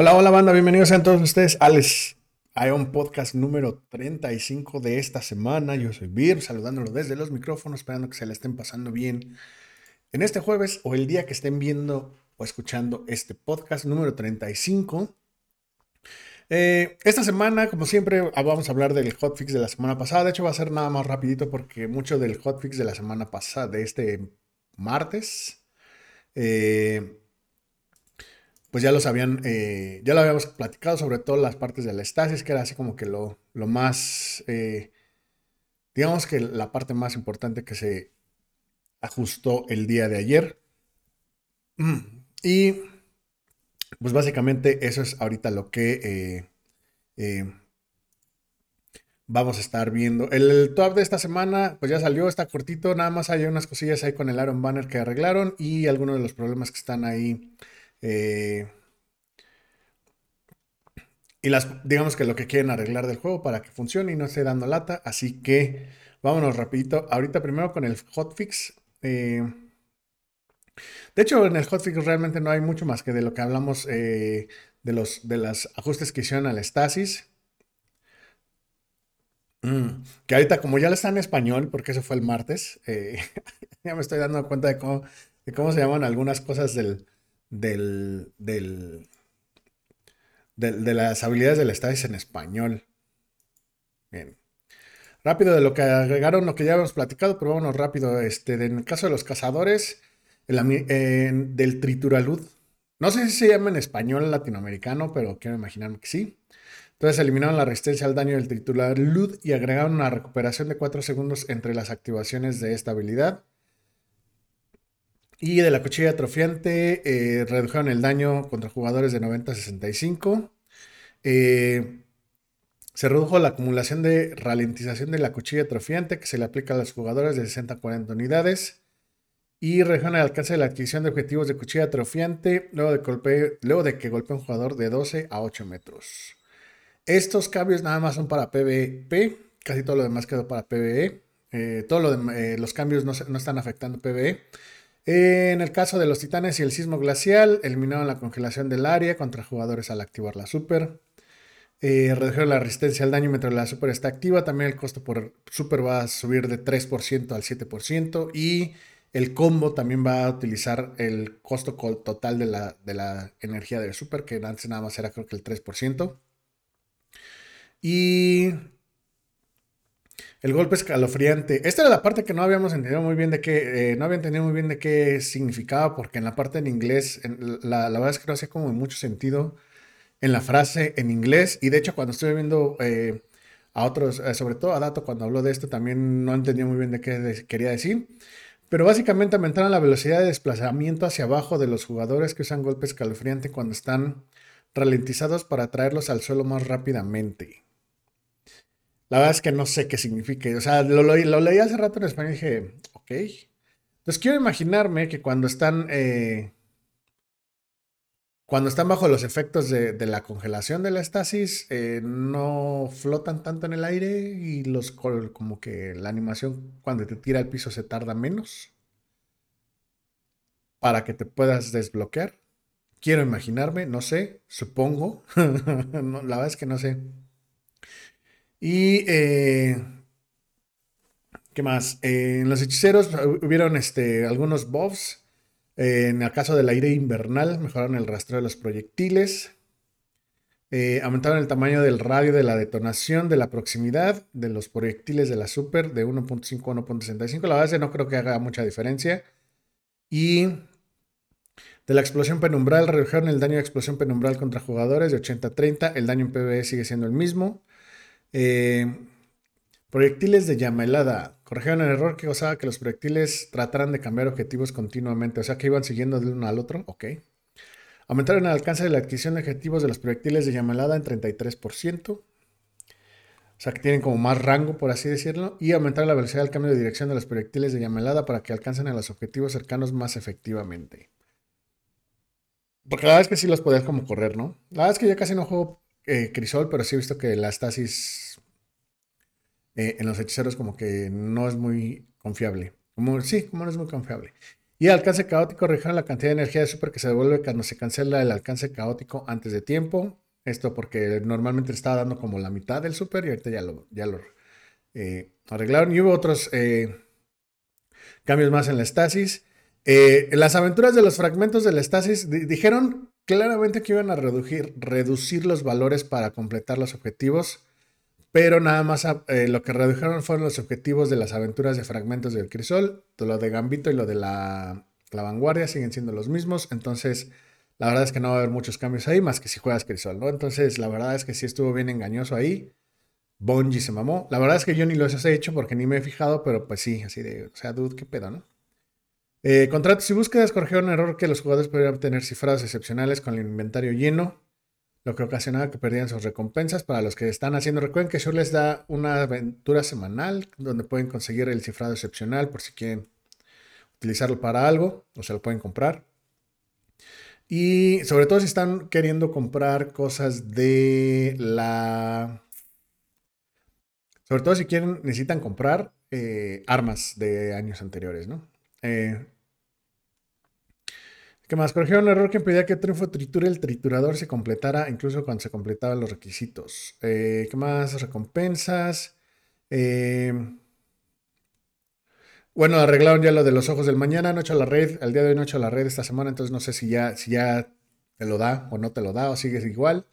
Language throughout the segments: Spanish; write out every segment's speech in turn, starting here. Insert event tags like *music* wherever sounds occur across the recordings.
Hola, hola banda, bienvenidos a todos ustedes Alex. Hay un podcast número 35 de esta semana. Yo soy Bir, saludándolo desde los micrófonos, esperando que se le estén pasando bien en este jueves o el día que estén viendo o escuchando este podcast número 35. Eh, esta semana, como siempre, vamos a hablar del hotfix de la semana pasada. De hecho, va a ser nada más rapidito porque mucho del hotfix de la semana pasada, de este martes, eh, pues ya los habían, eh, ya lo habíamos platicado, sobre todo las partes de la estasis, que era así como que lo, lo más, eh, digamos que la parte más importante que se ajustó el día de ayer. Y pues básicamente eso es ahorita lo que eh, vamos a estar viendo. El, top de esta semana pues ya salió, está cortito, nada más hay unas cosillas ahí con el Iron Banner que arreglaron y algunos de los problemas que están ahí eh, y las, digamos que lo que quieren arreglar del juego para que funcione y no esté dando lata. Así que vámonos rapidito. Ahorita primero con el hotfix. Eh, de hecho, en el hotfix realmente no hay mucho más que de lo que hablamos eh, de los de los ajustes que hicieron al Stasis. Mm, que ahorita, como ya lo está en español, porque eso fue el martes, *laughs* ya me estoy dando cuenta de cómo, de cómo se llaman algunas cosas del, del, de, las habilidades del Stasis en español. Bien. Rápido de lo que agregaron, lo que ya habíamos platicado, pero vámonos rápido. Este, en el caso de los cazadores, del trituralud. No sé si se llama en español latinoamericano, pero quiero imaginarme que sí. Entonces eliminaron la resistencia al daño del trituralud y agregaron una recuperación de 4 segundos entre las activaciones de esta habilidad. Y de la cuchilla atrofiante eh, redujeron el daño contra jugadores de 90 a 65. Eh, se redujo la acumulación de ralentización de la cuchilla atrofiante que se le aplica a los jugadores de 60 a 40 unidades. Y redujeron el alcance de la adquisición de objetivos de cuchilla atrofiante luego de, luego de que golpee un jugador de 12 a 8 metros. Estos cambios nada más son para PvP. Casi todo lo demás quedó para PvE. Eh, todos los cambios no, no están afectando PvE en el caso de los titanes y el sismo glacial, eliminaron la congelación del área contra jugadores al activar la super. Eh, redujeron la resistencia al daño mientras la super está activa. También el costo por super va a subir de 3% al 7%. Y el combo también va a utilizar el costo total de la, de la energía de super, que antes nada más era creo que el 3%. Y el golpe escalofriante. Esta era la parte que no habíamos entendido muy bien de qué, eh, no había entendido muy bien de qué significaba, porque en la parte en inglés, la, verdad es que no hacía como mucho sentido en la frase en inglés. Y de hecho, cuando estuve viendo eh, a otros, eh, sobre todo a Dato, cuando habló de esto, también no entendía muy bien de qué quería decir. Pero básicamente aumentaron la velocidad de desplazamiento hacia abajo de los jugadores que usan golpe escalofriante cuando están ralentizados para traerlos al suelo más rápidamente. La verdad es que no sé qué significa. O sea, lo, leí hace rato en español y dije, ok. Entonces quiero imaginarme que cuando están. Eh, cuando están bajo los efectos de, la congelación de la estasis, eh, no flotan tanto en el aire y los como que la animación cuando te tira al piso se tarda menos para que te puedas desbloquear. Quiero imaginarme, no sé, supongo. *laughs* la verdad es que no sé. Y, eh, ¿qué más? Eh, en los hechiceros hubieron este, algunos buffs. Eh, en el caso del aire invernal, mejoraron el rastreo de los proyectiles. aumentaron el tamaño del radio de la detonación, de la proximidad de los proyectiles de la super de 1.5 a 1.65. La verdad es que no creo que haga mucha diferencia. Y de la explosión penumbral, redujeron el daño de explosión penumbral contra jugadores de 80 a 30. El daño en PvE sigue siendo el mismo. Eh, proyectiles de llama helada. Corrigieron el error que causaba que los proyectiles trataran de cambiar objetivos continuamente, o sea que iban siguiendo de uno al otro. Ok. Aumentaron el alcance de la adquisición de objetivos de los proyectiles de llama helada en 33%. O sea que tienen como más rango, por así decirlo. Y aumentaron la velocidad del cambio de dirección de los proyectiles de llama helada para que alcancen a los objetivos cercanos más efectivamente. Porque la verdad es que sí los podías como correr, ¿no? La verdad es que ya casi no juego eh, Crisol, pero sí he visto que la estasis eh, en los hechiceros como que no es muy confiable. Sí, como no es muy confiable. Y alcance caótico redujeron la cantidad de energía de super que se devuelve cuando se cancela el alcance caótico antes de tiempo. Esto porque normalmente estaba dando como la mitad del super y ahorita ya lo, ya lo eh, arreglaron. Y hubo otros eh, cambios más en la estasis. Eh, las aventuras de los fragmentos de la estasis dijeron claramente que iban a reducir, reducir los valores para completar los objetivos, pero nada más lo que redujeron fueron los objetivos de las aventuras de fragmentos del crisol, lo de Gambito y lo de la, la vanguardia siguen siendo los mismos, entonces la verdad es que no va a haber muchos cambios ahí, más que si juegas Crisol, ¿no? Entonces, la verdad es que sí estuvo bien engañoso ahí. Bungie se mamó. La verdad es que yo ni los he hecho porque ni me he fijado, pero pues sí, así de, o sea, dude, qué pedo, ¿no? Eh, contratos y búsquedas corrigieron un error que los jugadores podían obtener cifrados excepcionales con el inventario lleno, lo que ocasionaba que perdieran sus recompensas. Para los que están haciendo, recuerden que Shure les da una aventura semanal donde pueden conseguir el cifrado excepcional por si quieren utilizarlo para algo o se lo pueden comprar. Y sobre todo si están queriendo comprar cosas de la... Sobre todo si quieren, necesitan comprar eh, armas de años anteriores, ¿no? Eh, ¿Qué más? Corrigieron un error que impedía que Triunfo Triture el triturador se completara incluso cuando se completaban los requisitos. Eh, ¿Qué más? Recompensas. Eh, bueno, arreglaron ya lo de los ojos del mañana, no he hecho la red, al día de hoy no he hecho la red esta semana, entonces no sé si ya, si ya te lo da o no te lo da o sigues igual.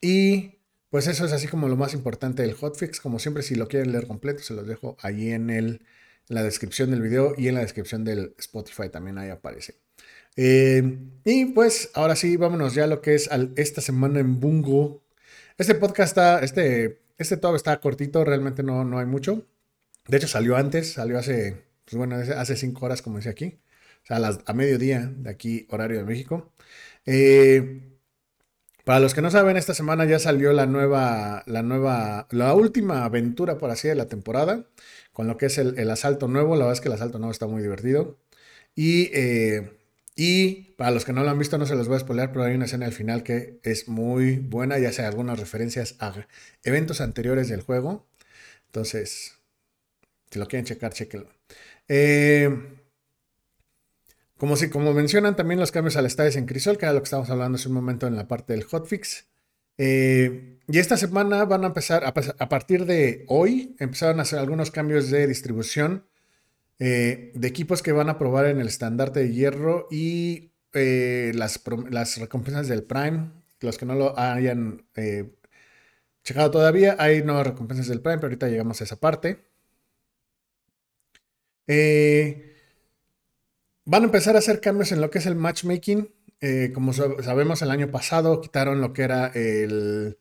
Y pues eso es así como lo más importante del hotfix. Como siempre, si lo quieren leer completo, se los dejo ahí en, el, la descripción del video y en la descripción del Spotify también ahí aparece. Eh, y pues ahora sí, vámonos ya a lo que es esta semana en Bungo. Este podcast está, este, este todo está cortito, realmente no, no hay mucho. De hecho, salió antes, salió hace, pues bueno, hace cinco horas, como decía aquí. O sea, a, las, a mediodía de aquí, horario de México. Eh, para los que no saben, esta semana ya salió la nueva, la nueva, la última aventura, por así, de la temporada, con lo que es el, asalto nuevo. La verdad es que el asalto nuevo está muy divertido. Y, eh, y para los que no lo han visto, no se los voy a spoiler, pero hay una escena al final que es muy buena, ya sea algunas referencias a eventos anteriores del juego. Entonces, si lo quieren checar, chequenlo. Eh, como, si, como mencionan también los cambios al estadio en Crisol, que era lo que estábamos hablando hace un momento en la parte del hotfix. Eh, y esta semana van a empezar, a, partir de hoy, empezaron a hacer algunos cambios de distribución eh, de equipos que van a probar en el estandarte de hierro y las, las, recompensas del Prime. Los que no lo hayan checado todavía, hay nuevas recompensas del Prime, pero ahorita llegamos a esa parte. Eh, van a empezar a hacer cambios en lo que es el matchmaking. Eh, como sabemos, el año pasado quitaron lo que era el...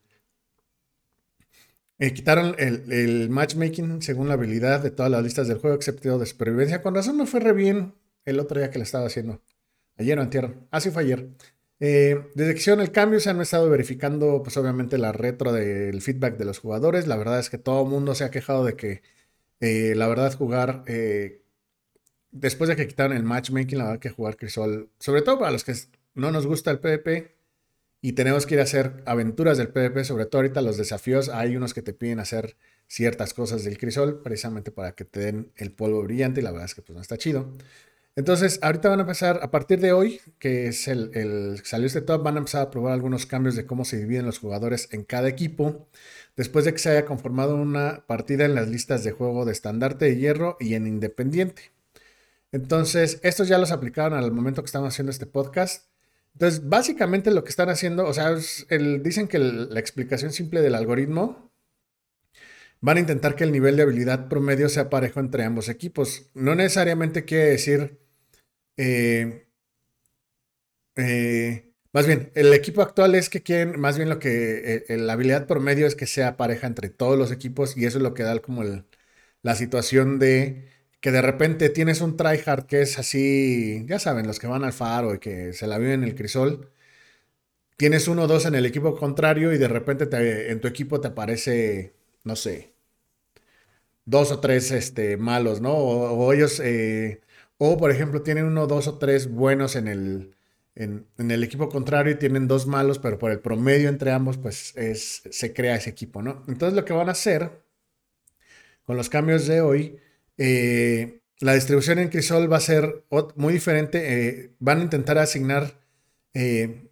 Eh, quitaron el, matchmaking según la habilidad de todas las listas del juego, excepto de supervivencia. Con razón no fue re bien el otro día que le estaba haciendo. Ayer o antier. Así ah, fue ayer. desde que hicieron el cambio se han estado verificando, pues obviamente, la retro del feedback de los jugadores. La verdad es que todo el mundo se ha quejado de que eh, la verdad, jugar. Eh, después de que quitaron el matchmaking, la verdad que jugar Crisol, sobre todo para los que no nos gusta el PvP y tenemos que ir a hacer aventuras del PvP, sobre todo ahorita los desafíos, hay unos que te piden hacer ciertas cosas del Crisol, precisamente para que te den el polvo brillante y la verdad es que pues no está chido. Entonces, ahorita van a empezar, a partir de hoy, que es el, el salió este top, van a empezar a probar algunos cambios de cómo se dividen los jugadores en cada equipo después de que se haya conformado una partida en las listas de juego de estandarte de hierro y en independiente. Entonces, estos ya los aplicaron al momento que estamos haciendo este podcast. Entonces, básicamente lo que están haciendo, o sea, dicen que la explicación simple del algoritmo van a intentar que el nivel de habilidad promedio sea parejo entre ambos equipos. No necesariamente quiere decir eh, eh, más bien, el equipo actual es que quieren, más bien lo que, eh, la habilidad promedio es que sea pareja entre todos los equipos y eso es lo que da como la situación de que de repente tienes un tryhard que es así, ya saben, los que van al faro y que se la viven en el crisol. Tienes uno o dos en el equipo contrario y de repente en tu equipo te aparece, no sé, dos o tres este, malos, ¿no? O, ellos, eh, o por ejemplo, tienen uno, dos o tres buenos en el, en, el equipo contrario tienen dos malos, pero por el promedio entre ambos, pues es, se crea ese equipo, ¿no? Entonces lo que van a hacer con los cambios de hoy, eh, la distribución en Crisol va a ser muy diferente. Eh, van a intentar asignar. Eh,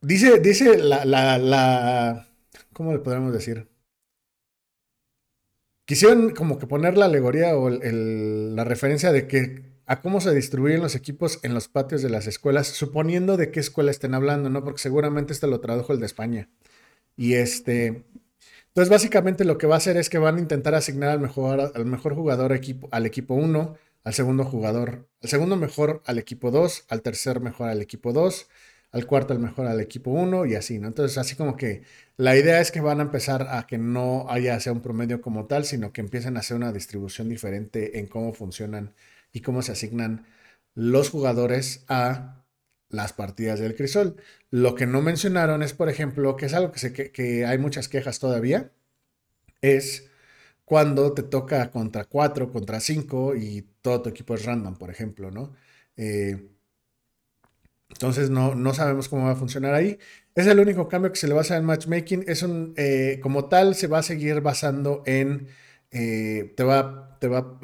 dice, dice la, la, ¿Cómo le podemos decir? Quisieron como que poner la alegoría o la referencia de que a cómo se distribuyen los equipos en los patios de las escuelas, suponiendo de qué escuela estén hablando, ¿no? Porque seguramente este lo tradujo el de España. Y este, entonces básicamente lo que va a hacer es que van a intentar asignar al mejor, al mejor jugador equipo, al equipo 1, al segundo jugador, al segundo mejor al equipo 2, al tercer mejor al equipo 2, al cuarto al mejor al equipo 1 y así, ¿no? Entonces así como que la idea es que van a empezar a que no haya sea un promedio como tal, sino que empiecen a hacer una distribución diferente en cómo funcionan y cómo se asignan los jugadores a las partidas del crisol. Lo que no mencionaron es, por ejemplo, que es algo que, hay muchas quejas todavía, es cuando te toca contra 4, contra 5 y todo tu equipo es random, por ejemplo, ¿no? Eh, entonces no, no sabemos cómo va a funcionar ahí. Es el único cambio que se le va a hacer en matchmaking. Es un, eh, como tal, se va a seguir basando en eh, te va, te va,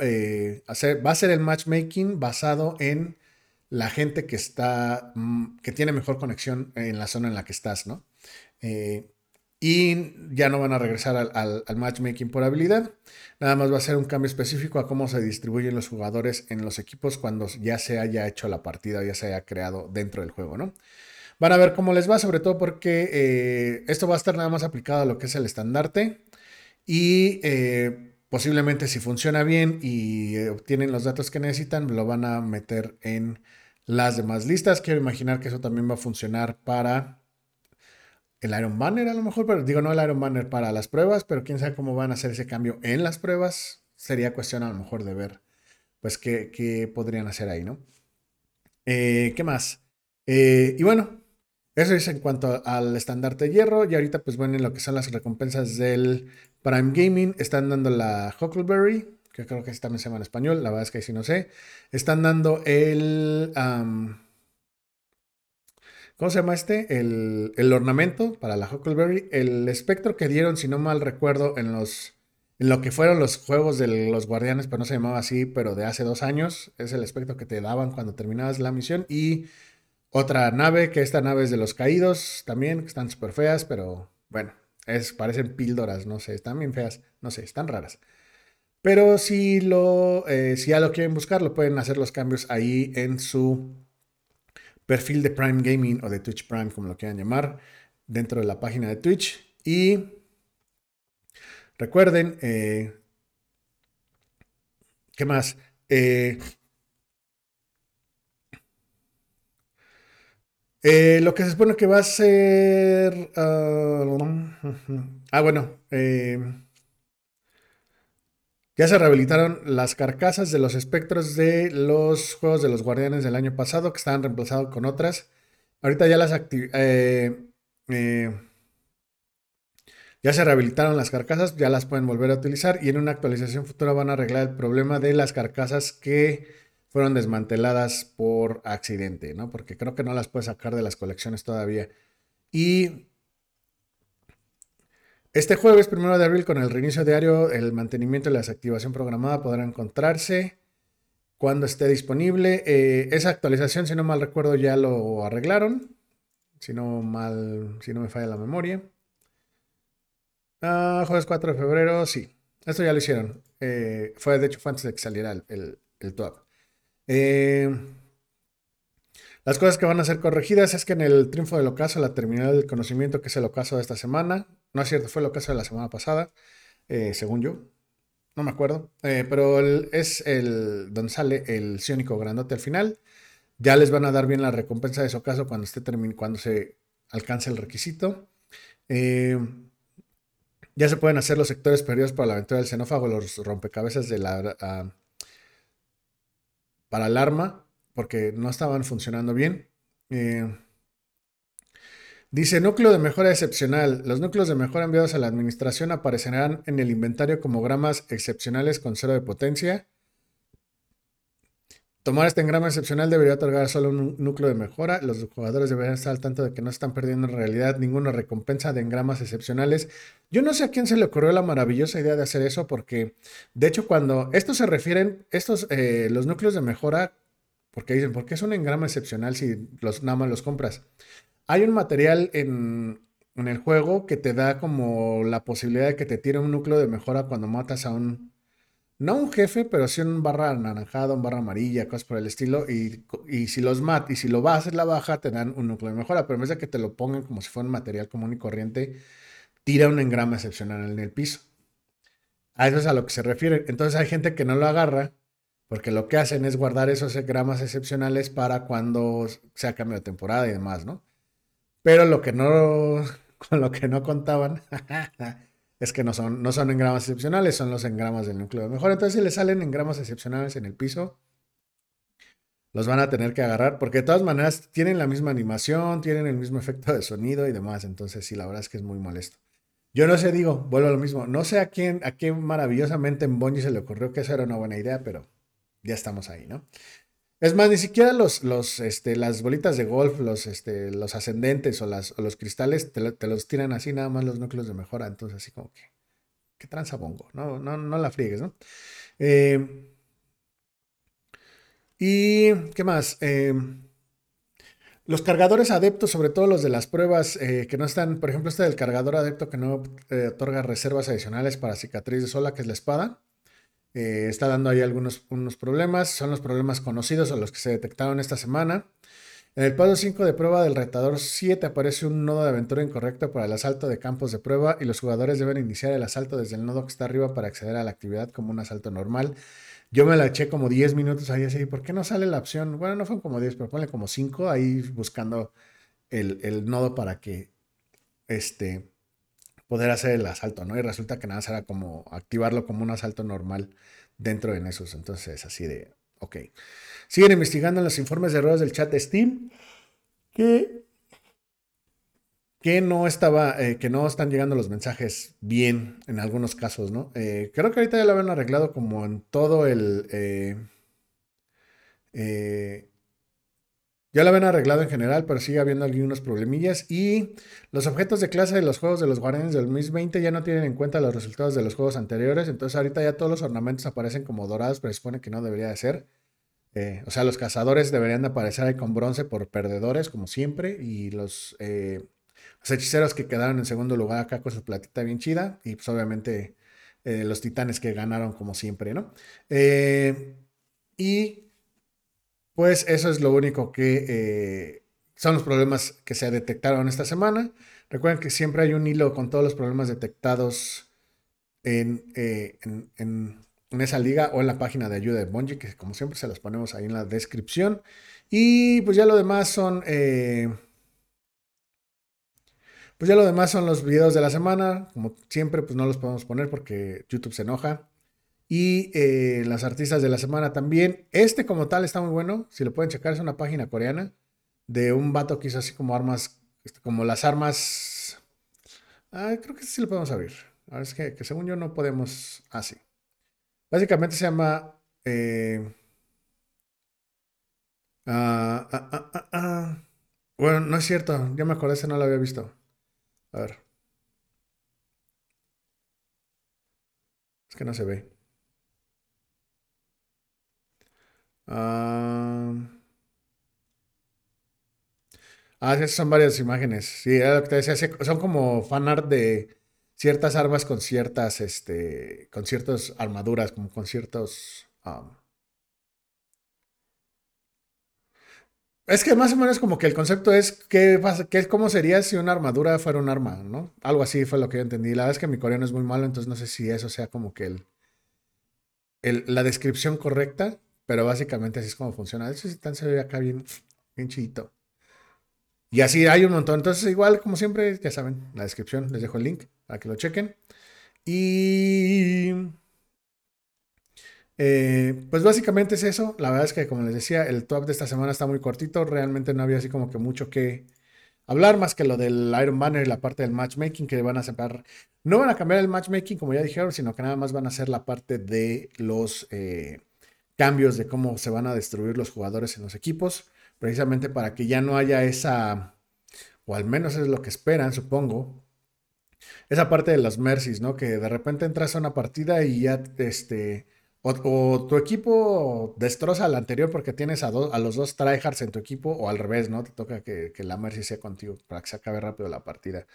hacer, va a ser el matchmaking basado en la gente que está, mm, que tiene mejor conexión en la zona en la que estás, ¿no? Eh, y ya no van a regresar al, matchmaking por habilidad. Nada más va a ser un cambio específico a cómo se distribuyen los jugadores en los equipos cuando ya se haya hecho la partida, ya se haya creado dentro del juego, ¿no? Van a ver cómo les va, sobre todo porque esto va a estar nada más aplicado a lo que es el estandarte. Y Posiblemente si funciona bien y eh, obtienen los datos que necesitan, lo van a meter en las demás listas. Quiero imaginar que eso también va a funcionar para el Iron Banner a lo mejor, pero digo no el Iron Banner para las pruebas, pero quién sabe cómo van a hacer ese cambio en las pruebas. Sería cuestión a lo mejor de ver, pues, qué, podrían hacer ahí, ¿no? Eh, ¿Qué más? Eh, y bueno, eso es en cuanto al estandarte de hierro. Y ahorita, pues bueno, en lo que son las recompensas del Prime Gaming, están dando la Huckleberry, que creo que también se llama en español, la verdad es que ahí sí no sé. Están dando el. ¿Cómo se llama este? El, el, ornamento para la Huckleberry. El espectro que dieron, si no mal recuerdo, en los. En lo que fueron los juegos de los guardianes, pero no se llamaba así, pero de hace dos años. Es el espectro que te daban cuando terminabas la misión. Y otra nave, que esta nave es de los caídos también, que están súper feas, pero bueno, es, parecen píldoras, no sé, están bien feas, no sé, están raras. Pero si, lo, eh, si ya lo quieren buscar, lo pueden hacer los cambios ahí en su perfil de Prime Gaming o de Twitch Prime, como lo quieran llamar, dentro de la página de Twitch. Y recuerden, eh, ¿qué más? Eh, lo que se supone que va a ser... ah, *laughs* ah bueno. Ya se rehabilitaron las carcasas de los espectros de los juegos de los guardianes del año pasado que estaban reemplazados con otras. Ahorita ya las eh, ya se rehabilitaron las carcasas, ya las pueden volver a utilizar y en una actualización futura van a arreglar el problema de las carcasas que fueron desmanteladas por accidente, ¿no? Porque creo que no las puedes sacar de las colecciones todavía. Y este jueves, primero de abril, con el reinicio diario, el mantenimiento y la desactivación programada podrá encontrarse cuando esté disponible. Eh, esa actualización, si no mal recuerdo, ya lo arreglaron. Si no mal, si no me falla la memoria. Ah, jueves 4 de febrero, sí. Esto ya lo hicieron. Eh, fue, de hecho, fue antes de que saliera el, el, el eh, las cosas que van a ser corregidas es que en el triunfo del ocaso, la terminal del conocimiento, que es el ocaso de esta semana, no es cierto, fue el ocaso de la semana pasada, eh, según yo, no me acuerdo, eh, pero es el donde sale el ciónico grandote al final. Ya les van a dar bien la recompensa de ese ocaso cuando, esté cuando se alcance el requisito. ya se pueden hacer los sectores perdidos para la aventura del xenófago, los rompecabezas de la, ah, para alarma porque no estaban funcionando bien. Eh, dice, núcleo de mejora excepcional. Los núcleos de mejora enviados a la administración aparecerán en el inventario como gramas excepcionales con cero de potencia. Tomar este engrama excepcional debería otorgar solo un núcleo de mejora. Los jugadores deberían estar al tanto de que no están perdiendo en realidad ninguna recompensa de engramas excepcionales. Yo no sé a quién se le ocurrió la maravillosa idea de hacer eso, porque de hecho, cuando estos se refieren, estos, eh, los núcleos de mejora, porque dicen, ¿por qué es un engrama excepcional si los, nada más los compras? Hay un material en, en el juego que te da como la posibilidad de que te tire un núcleo de mejora cuando matas a un no un jefe, pero sí un barra anaranjada, un barra amarilla, cosas por el estilo. Y, si los mat y si lo vas a hacer la baja, te dan un núcleo de mejora. Pero en vez de que te lo pongan como si fuera un material común y corriente, tira un engrama excepcional en el piso. A eso es a lo que se refiere. Entonces hay gente que no lo agarra porque lo que hacen es guardar esos engramas excepcionales para cuando sea cambio de temporada y demás, ¿no? Pero lo que no, *laughs* con lo que no contaban *laughs* es que no son, no son engramas excepcionales, son los engramas del núcleo de mejora. Entonces, si le salen engramas excepcionales en el piso, los van a tener que agarrar, porque de todas maneras tienen la misma animación, tienen el mismo efecto de sonido y demás. Entonces, sí, la verdad es que es muy molesto. Yo no sé, digo, vuelvo a lo mismo. No sé a quién, a quién maravillosamente en Bungie se le ocurrió que eso era una buena idea, pero ya estamos ahí, ¿no? Es más, ni siquiera los, los, este, las bolitas de golf, los, este, los ascendentes o, las, los cristales te, los tiran así nada más los núcleos de mejora. Entonces, así como que, ¿qué tranza bongo? No, no, no la friegues, ¿no? Eh, y, ¿qué más? Eh, los cargadores adeptos, sobre todo los de las pruebas eh, que no están, por ejemplo, este del cargador adepto que no otorga reservas adicionales para cicatriz de sola, que es la espada. Eh, está dando ahí algunos unos problemas. Son los problemas conocidos o los que se detectaron esta semana. En el paso 5 de prueba del retador 7 aparece un nodo de aventura incorrecto para el asalto de campos de prueba y los jugadores deben iniciar el asalto desde el nodo que está arriba para acceder a la actividad como un asalto normal. Yo me la eché como 10 minutos ahí así, ¿por qué no sale la opción? Bueno, no fue como 10, pero ponle como 5 ahí buscando el, el nodo para que este, poder hacer el asalto, ¿no? Y resulta que nada será como activarlo como un asalto normal dentro de esos. Entonces, así de, ok. Siguen investigando los informes de errores del chat de Steam que, que no estaba, eh, que no están llegando los mensajes bien en algunos casos, ¿no? Eh, creo que ahorita ya lo habían arreglado como en todo el... Eh, ya lo habían arreglado en general, pero sigue habiendo algunos problemillas. Y los objetos de clase de los juegos de los Guardianes del 2020 ya no tienen en cuenta los resultados de los juegos anteriores. Entonces ahorita ya todos los ornamentos aparecen como dorados, pero se supone que no debería de ser. Eh, o sea, los cazadores deberían de aparecer ahí con bronce por perdedores, como siempre. Y los, eh, hechiceros que quedaron en segundo lugar acá con su platita bien chida. Y pues obviamente eh, los titanes que ganaron como siempre, ¿no? y pues eso es lo único que eh, son los problemas que se detectaron esta semana. Recuerden que siempre hay un hilo con todos los problemas detectados en, eh, en, esa liga o en la página de ayuda de Bungie, que como siempre se los ponemos ahí en la descripción. Y pues ya lo demás son... Eh, pues ya lo demás son los videos de la semana. Como siempre, pues no los podemos poner porque YouTube se enoja. Y eh, las artistas de la semana también. Este como tal está muy bueno. Si lo pueden checar, es una página coreana de un vato que hizo así como armas, este, como las armas. Ah, creo que sí lo podemos abrir. Ahora es que, según yo no podemos así. Básicamente se llama... Eh, ah, ah, ah, bueno, no es cierto. Ya me acordé, ese no lo había visto. A ver. Es que no se ve. Ah, ah, esas son varias imágenes. Sí, era lo que te decía. Son como fanart de ciertas armas con ciertas, este, con ciertas armaduras, como con ciertos. es que más o menos como que el concepto es qué cómo sería si una armadura fuera un arma, ¿no? Algo así fue lo que yo entendí. La verdad es que mi coreano es muy malo, entonces no sé si eso sea como que el, el la descripción correcta. Pero básicamente así es como funciona. Eso sí, se ve acá bien, bien chidito. Y así hay un montón. Entonces, igual, como siempre, ya saben, en la descripción les dejo el link para que lo chequen. Y. Eh, pues básicamente es eso. La verdad es que, como les decía, el top de esta semana está muy cortito. Realmente no había así como que mucho que hablar más que lo del Iron Banner y la parte del matchmaking que van a separar. No van a cambiar el matchmaking, como ya dijeron, sino que nada más van a hacer la parte de los. Eh, cambios de cómo se van a destruir los jugadores en los equipos, precisamente para que ya no haya esa, o al menos es lo que esperan, supongo, esa parte de los mercies, ¿no? Que de repente entras a una partida y ya, este, o, tu equipo destroza al anterior porque tienes a, a los dos tryhards en tu equipo, o al revés, ¿no? Te toca que, la mercy sea contigo para que se acabe rápido la partida.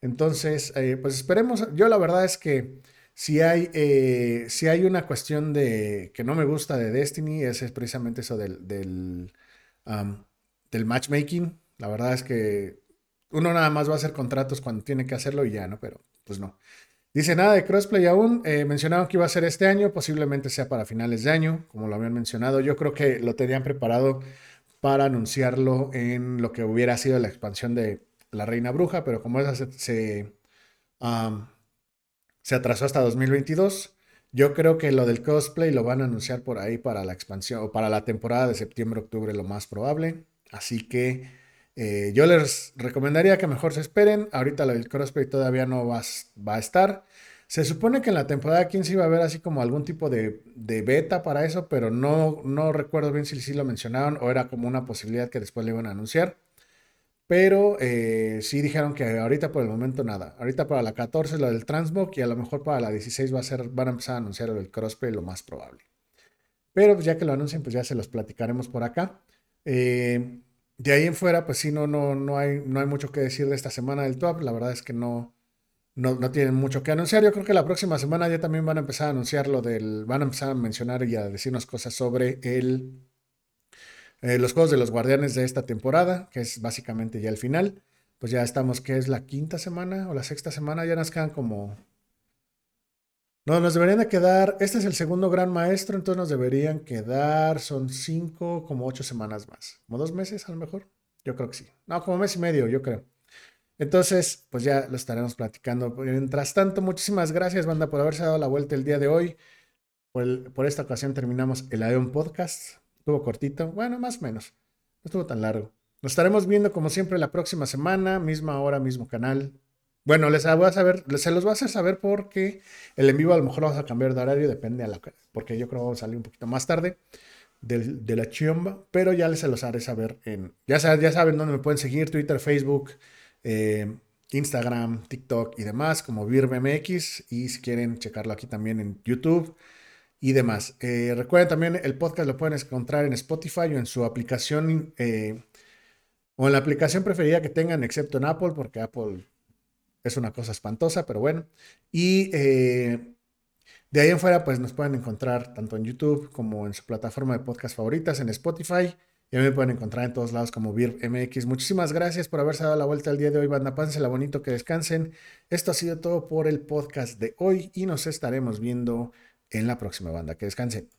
Entonces, eh, pues esperemos, yo la verdad es que si hay, eh, si hay una cuestión de que no me gusta de Destiny, es precisamente eso del, del, matchmaking. La verdad es que uno nada más va a hacer contratos cuando tiene que hacerlo y ya, ¿no? Pero pues no. Dice nada de crossplay aún. Eh, mencionaron que iba a ser este año, posiblemente sea para finales de año, como lo habían mencionado. Yo creo que lo tenían preparado para anunciarlo en lo que hubiera sido la expansión de La Reina Bruja, pero como esa se, se atrasó hasta 2022, yo creo que lo del cosplay lo van a anunciar por ahí para la expansión o para la temporada de septiembre-octubre, lo más probable. Así que eh, yo les recomendaría que mejor se esperen. Ahorita lo del crossplay todavía no va, va, a estar. Se supone que en la temporada 15 iba a haber así como algún tipo de, beta para eso, pero no, no recuerdo bien si sí lo mencionaron o era como una posibilidad que después le iban a anunciar. Pero eh, sí dijeron que ahorita por el momento nada. Ahorita para la 14 lo del Transmog y a lo mejor para la 16 va a ser, van a empezar a anunciar el crossplay lo más probable. Pero pues, ya que lo anuncien, pues ya se los platicaremos por acá. Eh, de ahí en fuera, pues sí, no, no, no, hay, no hay mucho que decir de esta semana del top. La verdad es que no, no, tienen mucho que anunciar. Yo creo que la próxima semana ya también van a empezar a anunciar lo del. Van a empezar a mencionar y a decirnos cosas sobre el, eh, los juegos de los guardianes de esta temporada, que es básicamente ya el final. Pues ya estamos, que es la quinta semana o la sexta semana, ya nos quedan como no, nos deberían de quedar, este es el segundo gran maestro, entonces nos deberían quedar, son cinco, como ocho semanas más. ¿Como dos meses a lo mejor? Yo creo que sí. No, como mes y medio, yo creo. Entonces, pues ya lo estaremos platicando. Mientras tanto, muchísimas gracias, banda, por haberse dado la vuelta el día de hoy. Por, esta ocasión terminamos el Aeon Podcast. Estuvo cortito, bueno, más o menos. No estuvo tan largo. Nos estaremos viendo como siempre la próxima semana, misma hora, mismo canal. Bueno, les voy a saber, se los voy a hacer saber porque el en vivo a lo mejor vamos a cambiar de horario, depende a la porque yo creo que vamos a salir un poquito más tarde de, la chumba, pero ya les se los haré saber en, ya, saben, ya saben dónde me pueden seguir, Twitter, Facebook, eh, Instagram, TikTok y demás, como VirBMX, y si quieren checarlo aquí también en YouTube y demás. Eh, recuerden también, el podcast lo pueden encontrar en Spotify o en su aplicación, eh, o en la aplicación preferida que tengan, excepto en Apple, porque Apple es una cosa espantosa, pero bueno. Y eh, de ahí en fuera, pues nos pueden encontrar tanto en YouTube como en su plataforma de podcast favoritas, en Spotify. Y a mí me pueden encontrar en todos lados como MX. Muchísimas gracias por haberse dado la vuelta el día de hoy, banda. Pánsela bonito, que descansen. Esto ha sido todo por el podcast de hoy y nos estaremos viendo en la próxima banda. Que descansen.